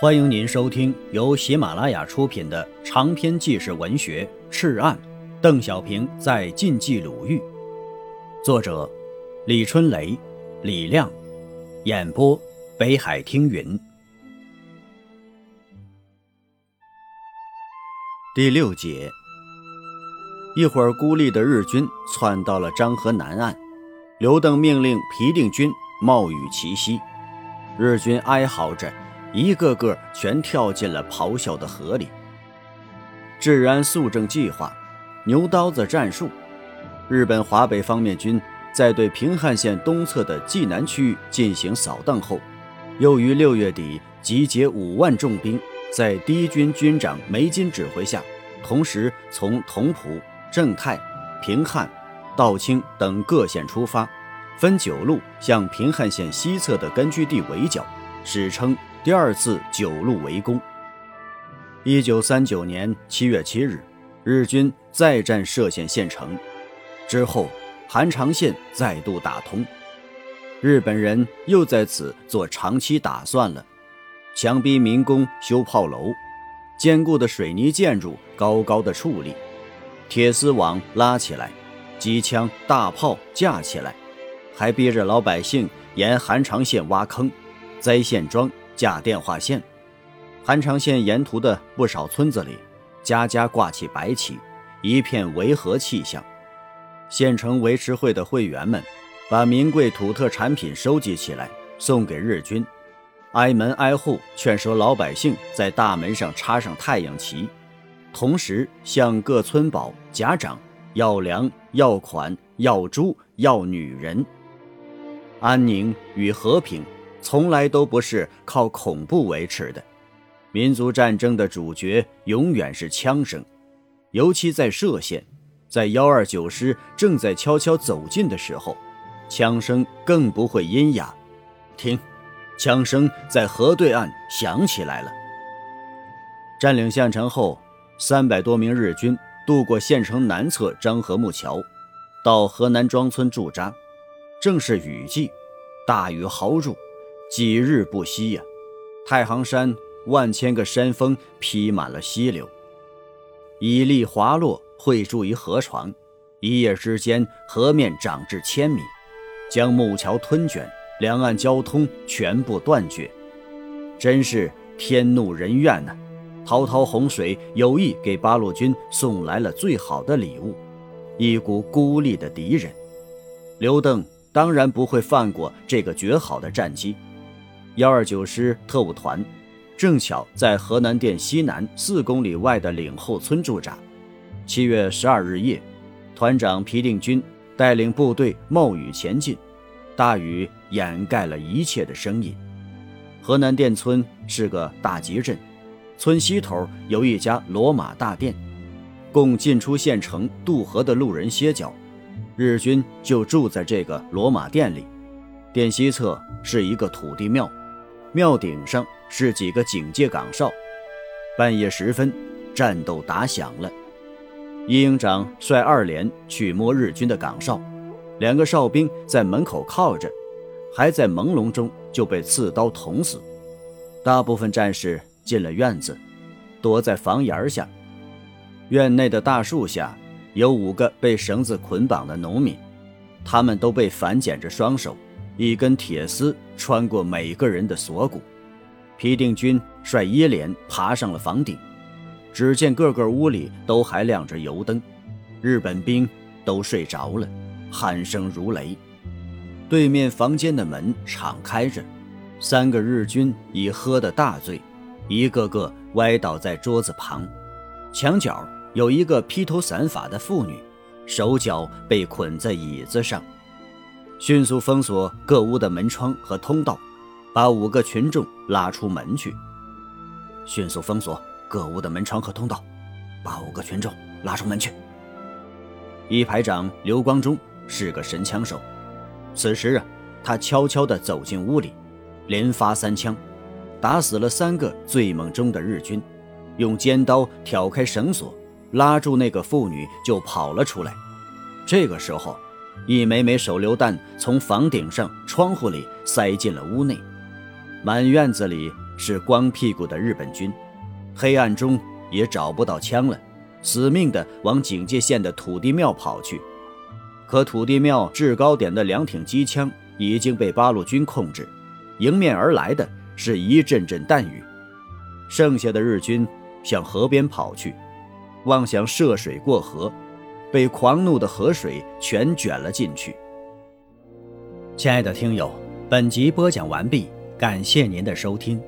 欢迎您收听由喜马拉雅出品的长篇纪实文学《赤案》，邓小平在晋冀鲁豫，作者李春雷、李亮，演播北海听云。第六节，一会儿孤立的日军窜到了漳河南岸，刘邓命令皮定均冒雨齐西，日军哀嚎着。一个个全跳进了咆哮的河里。治安肃正计划，牛刀子战术。日本华北方面军在对平汉线东侧的冀南区域进行扫荡后，又于六月底集结五万重兵，在第一军军长梅津指挥下，同时从同蒲、正太、平汉、道清等各县出发，分九路向平汉线西侧的根据地围剿，史称。第二次九路围攻。一九三九年七月七日，日军再战歙县县城，之后韩长线再度打通，日本人又在此做长期打算了。强逼民工修炮楼，坚固的水泥建筑高高的矗立，铁丝网拉起来，机枪大炮架起来，还逼着老百姓沿韩长线挖坑、栽线桩。架电话线，韩长线沿途的不少村子里，家家挂起白旗，一片维和气象。县城维持会的会员们，把名贵土特产品收集起来，送给日军，挨门挨户劝说老百姓在大门上插上太阳旗，同时向各村保家长要粮、要款、要猪、要女人。安宁与和平。从来都不是靠恐怖维持的，民族战争的主角永远是枪声，尤其在歙县，在幺二九师正在悄悄走近的时候，枪声更不会阴哑。听，枪声在河对岸响起来了。占领县城后，三百多名日军渡过县城南侧漳河木桥，到河南庄村驻扎。正是雨季，大雨豪入。几日不息呀，太行山万千个山峰披满了溪流，蚁粒滑落汇注于河床，一夜之间河面涨至千米，将木桥吞卷，两岸交通全部断绝，真是天怒人怨呐！滔滔洪水有意给八路军送来了最好的礼物，一股孤立的敌人。刘邓当然不会放过这个绝好的战机。幺二九师特务团正巧在河南店西南四公里外的岭后村驻扎。七月十二日夜，团长皮定均带领部队冒雨前进，大雨掩盖了一切的声音。河南店村是个大集镇，村西头有一家罗马大店，供进出县城渡河的路人歇脚。日军就住在这个罗马店里。店西侧是一个土地庙。庙顶上是几个警戒岗哨。半夜时分，战斗打响了。一营长率二连去摸日军的岗哨，两个哨兵在门口靠着，还在朦胧中就被刺刀捅死。大部分战士进了院子，躲在房檐下。院内的大树下有五个被绳子捆绑的农民，他们都被反剪着双手。一根铁丝穿过每个人的锁骨，皮定均率一连爬上了房顶，只见个个屋里都还亮着油灯，日本兵都睡着了，鼾声如雷。对面房间的门敞开着，三个日军已喝得大醉，一个个歪倒在桌子旁，墙角有一个披头散发的妇女，手脚被捆在椅子上。迅速封锁各屋的门窗和通道，把五个群众拉出门去。迅速封锁各屋的门窗和通道，把五个群众拉出门去。一排长刘光忠是个神枪手，此时啊，他悄悄地走进屋里，连发三枪，打死了三个醉梦中的日军，用尖刀挑开绳索，拉住那个妇女就跑了出来。这个时候。一枚枚手榴弹从房顶上、窗户里塞进了屋内，满院子里是光屁股的日本军，黑暗中也找不到枪了，死命的往警戒线的土地庙跑去。可土地庙制高点的两挺机枪已经被八路军控制，迎面而来的是一阵阵弹雨。剩下的日军向河边跑去，妄想涉水过河，被狂怒的河水全卷了进去。亲爱的听友，本集播讲完毕，感谢您的收听。